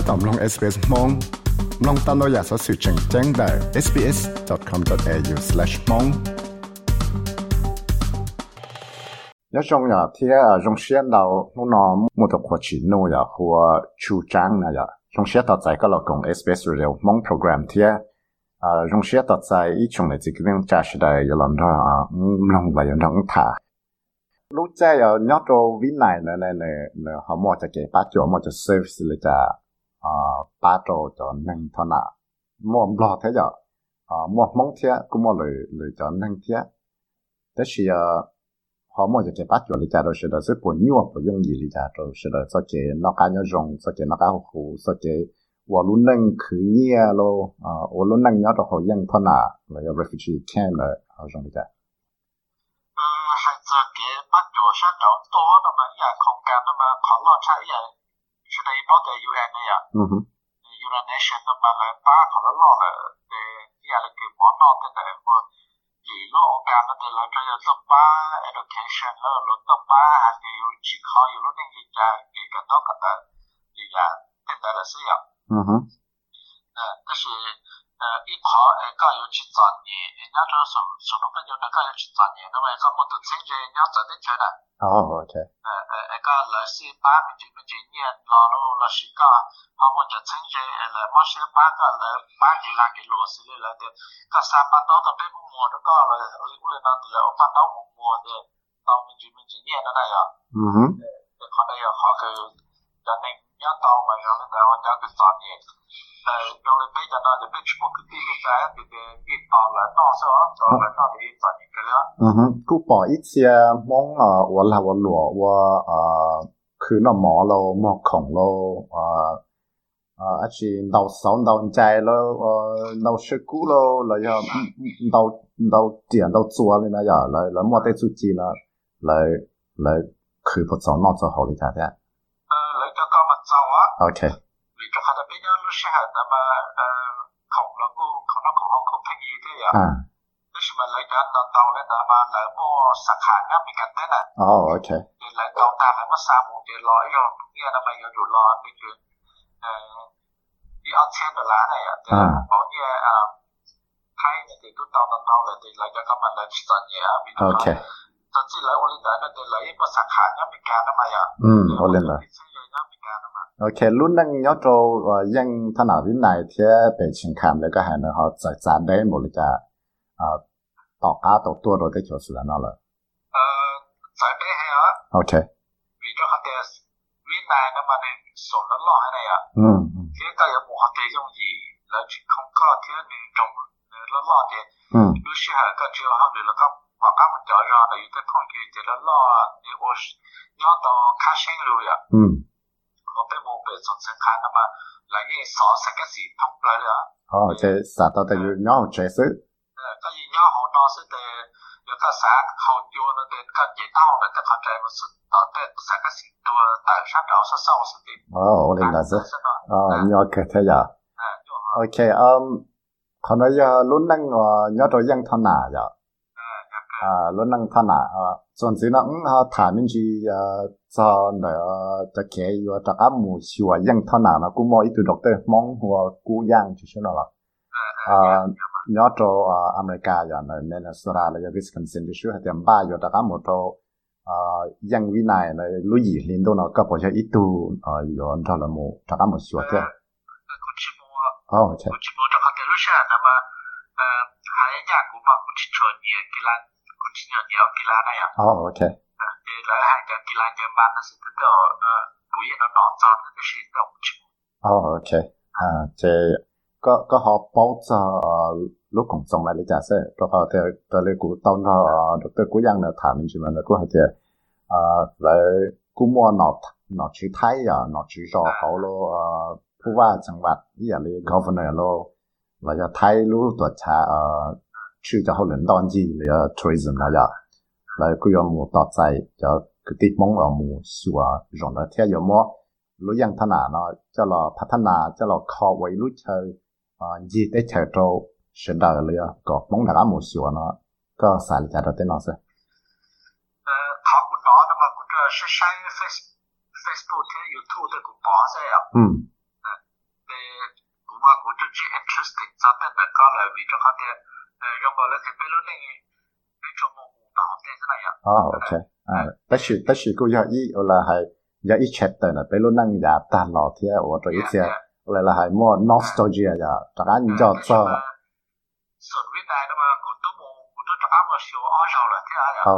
ถ้าตอมลง SBS มองลองตามเราอยากสอสื่อแจ้งแจ้งได้ sbs.com.au/mong 要中呀，贴啊，中线到我那木头过去弄呀，或出张那呀，中线到在个老公 SBS Radio 梦 program 贴啊，中线到在一种的这个边假时代有人说啊，嗯，弄来有人他。lúc chạy ở nhớ đồ vin này nè nè nè nè họ mua cho cái bát chỗ mua cho service là cho à ba cho nâng thọ nạ. Mua lo thế giờ. À mong thế cũng mua lời lời cho nâng thế thế thì ờ, họ mua cho cái bát cho lý cha rồi, sẽ là rất buồn nhiều và dùng gì lý cha rồi, sẽ là cho cái nó cá nhau rồng cho cái nó cá hồ cho luôn nâng cứ nhia lo à luôn nâng nhau họ dân thọ nạ là refugee camp là ở trong lý cha. Ờ hay cái bát cho sát đầu to nó mà giờ không cảm, nó mà khó lo chạy vậy. 是的一包的 UN 的呀，嗯哼， United Nation 那么来把考了老了的也来给我闹的的我一路干那的来这要怎么 education 了了怎么还给有几考有了那个家给个到个的也呀对的了是呀。嗯哼，呃，但是呃， 呃，一跑诶，加油去十年，人家就是从从农分牛加油去十年，那么一个木头春节人家早点出来。哦、oh,，OK。呃呃，一个老师八个就个今年老路老师讲，他们就春节诶来，没些八个来八个那个螺丝的来的，他三八刀都被我摸着搞了，另外那的来我把刀我摸的，到我们就们今年的那样。嗯哼。呃，看到有好个，要那。要刀嘛，要那个我要个十年。诶用嚟俾人啊，就俾全部嗰啲嘅仔佢嘅啲大两多少，大两多啲十年嘅啦。嗯哼，กูปออีเชียมองอ่ะวันละวันหลัวว่าอ่าคือน่ะหมอเราหมอของเราอ่าอ่าอาชีพเราสอนเราใจเราเอ่อเราเชื่อกูเราเราอย่าเราเราเตียนเรา做เลยนะอย่าเราเราไม่ได้สุจีนะเราเราคือพอสอนนอกจะ好理解的诶，你就讲物 Okay. อ๋อโอเคเดียวหลายตองตาหลายมาสามหมู่เดียร้อยยองเนี่ยทำไมยองอยู่รอนนี่คือออที่ออนเชนรานเนี่ยเดียวบกเนี่อ่าใครเนี่ยเดี๋ยวตุ้ตองตองตองเลยเดี๋ยวาจะก็มาเลยที่อนเนี่ยมีตัตอนที่หลายวันนี้ก็เดี๋ยหลายภาษขาเนี่ยมีการทำไมอะอืมเอาเล่นเลยใช่เนี่ยมีการ งหัวกูยังชิชินะล่ะ 嗯 อ่า 嗯， ยอดตัวอ่าอเมริกาอย่างในมินนิโซตาและวิสคอนซินที่ช่วยให้เตรียมบ้านอยู่จากอ่ะหมู่ตัวอ่ายังวินัยในลุยลินตัวนั้นก็พอใช้อีตัวอ่าอยู่อันทอล 哦，即殺到第要 nhau chế sự。Có gì nhau hậu nó sẽ để được các xã hậu vô nó đến các dễ tao là cái con trai mà sự đó để xã các sĩ đua tại sát đó sẽ sau sự tình. Ờ, ổn định là rất. Ờ, nhau kể thế giờ. Ok, um, còn nói giờ lúc năng ờ, nhỏ rồi dân thân nào vậy? 啊，罗能他那啊，总之呢，我他们去啊，找那这开有这个木是话养他那了，古毛一头 doctor 忙和古养就是那了。啊，要做啊，阿美加呀，那那那苏拉了，要 Wisconsin 就是还点巴有这个木做啊，养维奈那路易林都那个不是一头啊，有这了木这个木是话的。哦，我直播这个路上，那么呃，还有家古巴古去做你给咱。ingenjör killarna ja. Ja, ah, okej. Okay. Det är det här killarna man sitter då gå igenom datan det skilda ord. Ja, okej. Thì có có họ bố cho ờ, lúc cũng xong lại trả sẽ có họ theo tới lấy của tông họ được tới của dân là mình chỉ mà nó có thể lại cũng mua nó nó chỉ thấy à nó chỉ cho họ lo ờ, phụ va chẳng vật ý là governor lo và cho thấy lúc tuổi cha มูต่อใจจะคือติดมองเอาหมูชัวรองแล้วเที่ยวมั่ว รู้ยังถนัดเนาะจะรอพัฒนาจะรอคอไว้รู้เชยอ่ายีได้เชยโตเสดาเลยก็มองหนักหมูสิวเนาะก็สายจะได้เนาะสิ 呃，考古脑那么古这是山 Face Facebook 和 YouTube 的古包噻呀， อืม 的那个了，为着他的呃，用过了去贝鲁那那种么舞蹈的是那样。哦，OK，啊，但是但是กูอยากอีเวลาให้อยากอี chapter น่ะไปรู้นั่งอยากตาหล่อเที่ยว่าตัวอีเสีย trong gọi là cái bê lốt này cái chỗ mù mù bảo thế thế này ạ. Ờ, ok. À tất sự tất sự cô giờ ý là hay giờ ý chết là bê lốt năng giả ta lọ thế ở chỗ ý thế là là hay mua nostalgia giờ chắc anh giờ cho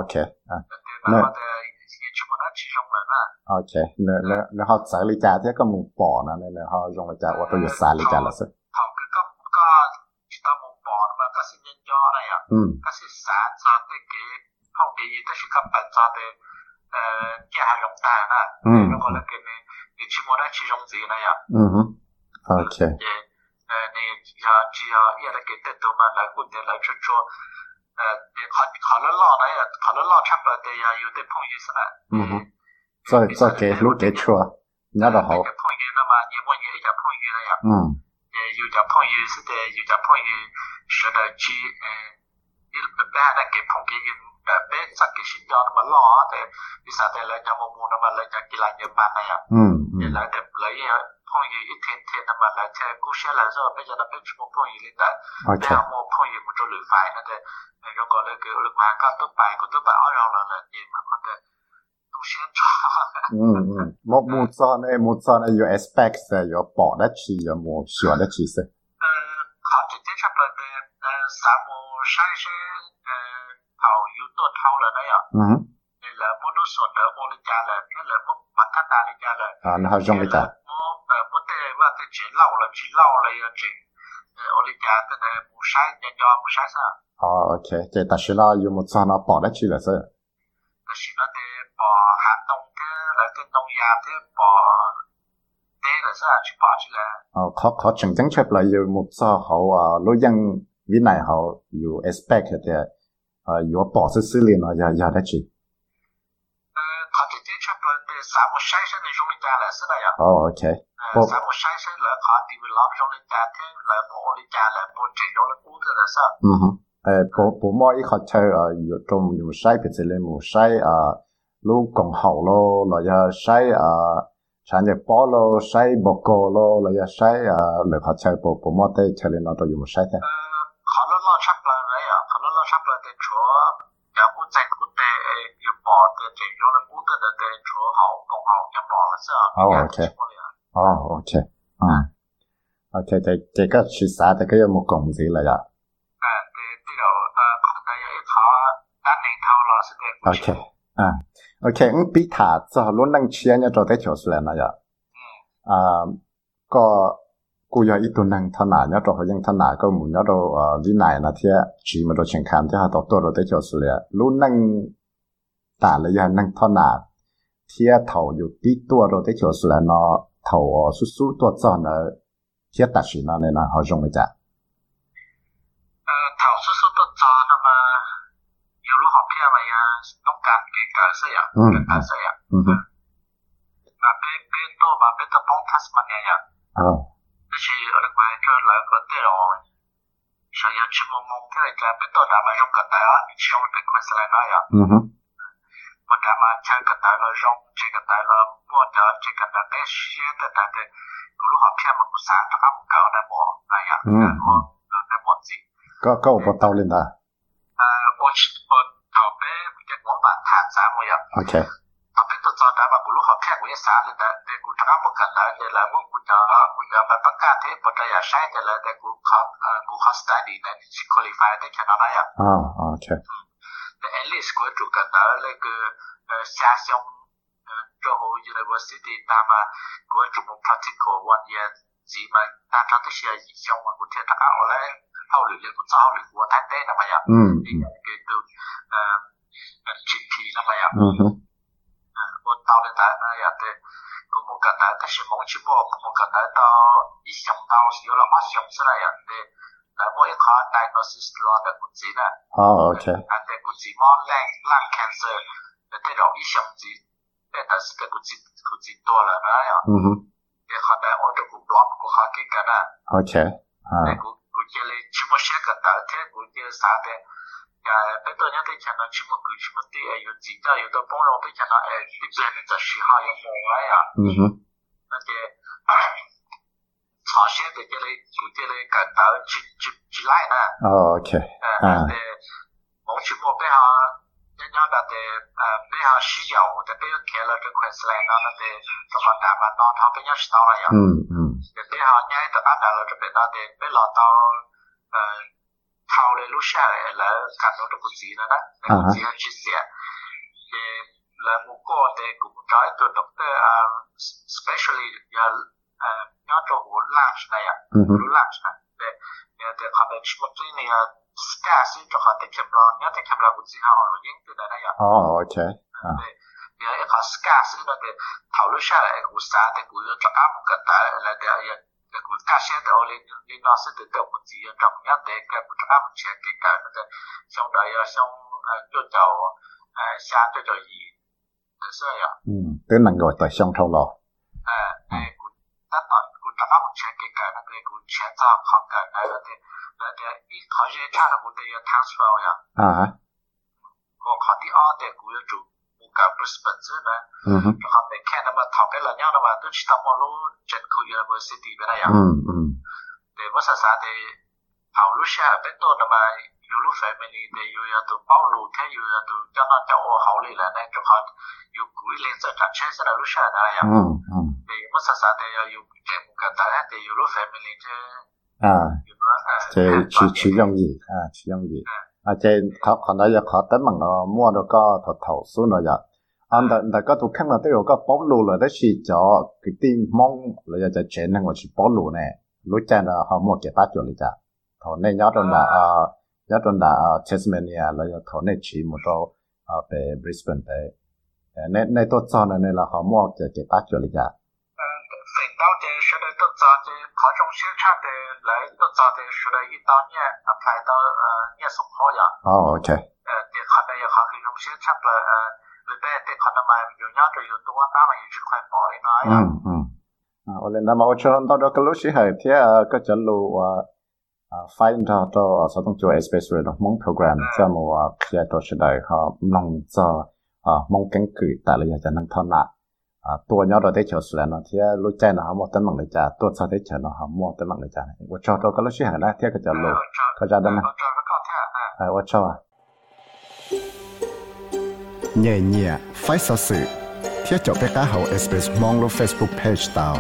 ok à. Nó ok nó nó nó họ xử lý trả thế có mù bỏ nó nên họ dùng là ở chỗ ý lý trả là sao 嗯，还是啥啥的给旁边伊都是个白啥的，呃，几下用大啦，嗯，然后，给你你起码得吃种子那样，嗯哼，OK，呃，你要只要伊来给得多嘛，来过年来吃做，呃，你考了老那样，考了老差不的呀，有的朋友是吧？嗯哼，再再给路给去，那倒好。朋友了嘛，你问一家朋友了呀？嗯，也有家朋友是的，有家朋友学的机，嗯。 ฮึ做做给ลูก给ชัวเนี่ยเราเขา 有朋友啦嘛，你问有一只朋友啦呀， อืม 诶有只朋友是的，有只朋友说到去诶，一般嚟嘅朋友。诶，俾实嘅先咗咁啊，攞嘅，啲实嘅咧就冇冇咁啊，你就几难嘢办啊呀。 อืมอื 你 ม 来的来也碰遇一天天的嘛，来才故乡来之后，别叫他别去么碰遇的， โอเค 然后么碰遇么做旅费那的，如果那个那个个都拜个都拜二样了了，你慢慢的都先抓。 อืมอืมมูมูซอเนี่ยมูซอเนี่ยอยู่ aspect เนี่ยอยู่ปอได้ชีอยู่มูชัวได้ชีสิ 呃，好，直接差不多的，呃，三么山山，呃，跑 ตัวเท่าเลยได้อ่ะอืมนี่แหละมุนุสนเลยโอลิจาเลยนี่แหละมุปัตตาลิจาเลยอ่านะฮะจงลิจามุเอ่อมุเตว่าจะจีเล่าเลยจีเล่าเลยจีเอ่อโอลิจาแต่เนี่ยมุใช้ยอยอมุใช้ซะอ๋อโอเคเจตชิลาอยู่มุซานาปอได้ชีเลยซะแต่ชิลาเตปอหาตรงเกแล้วก็ตรงยาเตปอเตเลยซะจีปอจีเลยอ๋อขอขอจังจังเฉพาะอยู่มุซาเขาอ่ารู้ยังวินัยเขาอยู่ expect เนี่ย 呃，有保持视力呢，也也得去。呃，他直接去不对三木先生的用的单来是那样。哦，OK。呃，三木先生来他的为老用的单，他来保的单来保真用的工作的是。嗯哼。呃，不不嘛，一下车啊，有种有晒皮子的，有晒啊，路更好咯，那要晒啊。sản nghiệp bỏ lô sai bọc cổ lô là ya sai à lời họ chơi bộ bộ mốt tê chơi lên nó rồi dùng sai thế. Họ nó lo chắc là sắp là tên chúa giáo quốc danh quốc tế như bỏ tên chỉ cho là quốc tế là tên chúa họ cộng họ nhập bỏ là sao oh okay oh okay à okay thì thì các sự xã thì cái một cộng gì là vậy à thì thì đó à cái họ đang nên thao là sẽ tên okay à okay ứng bị thả cho luôn đang chia nhau cho cái chỗ là nào vậy à có cô ya ít tuần năng thân nà nhớ rồi nhưng thân muốn nhớ rồi ờ, lý này là thế chỉ mà rồi chẳng khám thế họ đọc tôi rồi tới cho sự lẽ luôn năng tả là ya năng thân nà thế thầu dù tí tua rồi tới thầu ờ, su su tua cho nó thế ta chỉ nó nên là họ dùng cái gì ờ, thầu su su tua cho nó mà nhiều lúc họ kia mà ya nông cạn cái ừ, cái gì ừ. ừ, à cái gì à là bên bên tôi mà bên tôi bóng thắt mà nè à 그것이 오랜만에 표현을 건데요. 저희 주문몽 그러니까 뺏도 남아 좀 갔다야 시험을 뺏고 있으려나요. 뭐 남아 잘 갔다로 좀 제가 달로 뭐다 제가 다때 시에다 다때 그로 합해만 무사 다가 못 가오나 뭐 아야. 뭐 뭔지. 까까 오빠타올린다. 아, 오치 뭐 다음에 이제 뭐 바탕 사무야. 오케이. 看过啥了的，那个这么个来的来，我姑娘啊，姑娘们不干的，不这样晒的来，那个考呃，我考 study 呢，你去 qualify 的，看到那样。啊，OK。嗯，那 at least 我这个到那个呃下乡，嗯，之后 university 那么我这么 practical one year，起码大家都些影响我，我听他讲我来，后来那个早了，我太呆了嘛呀。嗯。那个都呃 GP 了嘛呀。嗯哼。La diapositive. Ah. Et la cuisine en la cancer. La tête de visage. La cuisine. La cuisine. La cuisine. La. La. La. La. La. La. La. La. La 呃，别多人对看到什么鬼什么的，有几家有的帮人对看到，哎，你别人在学校有么玩呀？嗯哼。那个，朝鲜的这类，古这类感到几几几来呢？OK。啊。对，我去莫背下，人家那的呃背下需要，我的背开了这块是来那那的，什么南蛮当朝背下是当了呀？嗯嗯。背下人家都按照了这边那的，背老到呃。靠嘞路下来来感到这个字了呢，那个字去写，也来我过的古找一个 doctor 啊，especially 要呃要做我 lunch 那样，我 lunch 呢，对，要在他们什么对呢要 scarce 就好的 camera，要的 camera 估计还好录音的那样。哦，OK，啊。对，要一看 scarce 那个讨论下来，我啥的我要做阿姆个大来的要。กูกาเชื่อตัวเลยลีนอสติดตัวกูจีจงยันเด็กกับผู้ทำเชื่อกิกันนั่นแต่ช่วงใดช่วงจุดเจ้าเอ่อ下对着อีแต่เสื้ออ่ะอืมเป็นนังก็แต่ช่วงเท่าหรอเออเออกูแต่ตอนกูทำเชื่อกิกันนั่นแต่กูเชื่อจ้าของกันแล้วแต่แล้วแต่อีเขาเชื่อชาติกูแต่ยัง transfer อ่ะอ่าฮะกูขอที่อ้อแต่กูจะจูกับ Brisbane ใช่ไหมแล้วเขาไปแค่นั้นมาถอดไป cái cuốn cassette đó lên lên nó sẽ tự động một gì trọng nhất để cái một trăm một chuyện kể cả trong đấy trong cho cháu ờ, xa cho cháu gì. Thế rồi ạ? Ừ tức là gọi tại trong thâu lò. À cái cuốn tất cả cuốn trăm một chuyện kể cả nó cái cuốn chuyện ra không cả cái là thế. Là thế ít khó dễ tra là cuốn đấy ờ, transfer ạ. À 我看的二代股要做。cả Brisbane chứ nè rồi học về Canada mà thọc cái là nhau đó mà tôi chỉ tập một lúc trên khu University bên này ạ để bớt xa xa thì hầu lúc xa là bên tôi là mà dù lúc phải mình thì dù là tụi bao lù thế dù là tụi cho nó cho hậu lì là nên trong họ dù cuối lên sẽ chặt chết sẽ là lúc xa là này ạ thì à. ừ, bớt xa xa thì ờ, dù trẻ một cả tại thì dù lúc phải mình thì à. Thế chỉ chỉ dùng gì. À chỉ dùng gì. À. อาจารย์เขาขอเราอยากขอแต่มันเรามั่วแล้วก็ถอดถอดสู้เราอยากอันแต่แต่ก็ทุกขั้นเราต้องก็ป้องรู้เลยได้ชี้จอคือตีมองเราอยากจะเชนนั่งว่าชี้ป้องรู้เนี่ยรู้ใจเราเขาหมดเก็บปัจจุบันจ้ะถอนในยอดตอนดาอ่ายอดตอนดาเชสเมเนียเราอยากถอนในชี้หมดเราอ่าไปบริสเบนไปในในตัวจอเนี่ยเราเขาหมดเก็บปัจจุบันจ้ะเออสิ่งเต้า 考中学差的来更早的是来一当年 apply 到呃念松好呀。哦，OK。呃，对，可能也考个中学差的呃，那边对可能嘛有两种有多那么一直快报的那样。嗯嗯。啊，我连那么我从到这个路西海天啊，个走路啊。find out 到啊，所当做 especially 咯，蒙 program 即冇啊，即係到時嚟嚇，弄咗啊，蒙根據，但係又就能睇啦。à tôi nhớ rồi đấy chờ sửa nó thì lúc chạy nó không tới mong lấy trả tôi sau đấy chờ nó không mua tới mong lấy trả tôi cho tôi có lúc xí hàng đó thì cái chờ lù có ra đâu nè à tôi cho à nhẹ nhẹ phải sao sự thiết cho bé cá mong lo Facebook page tao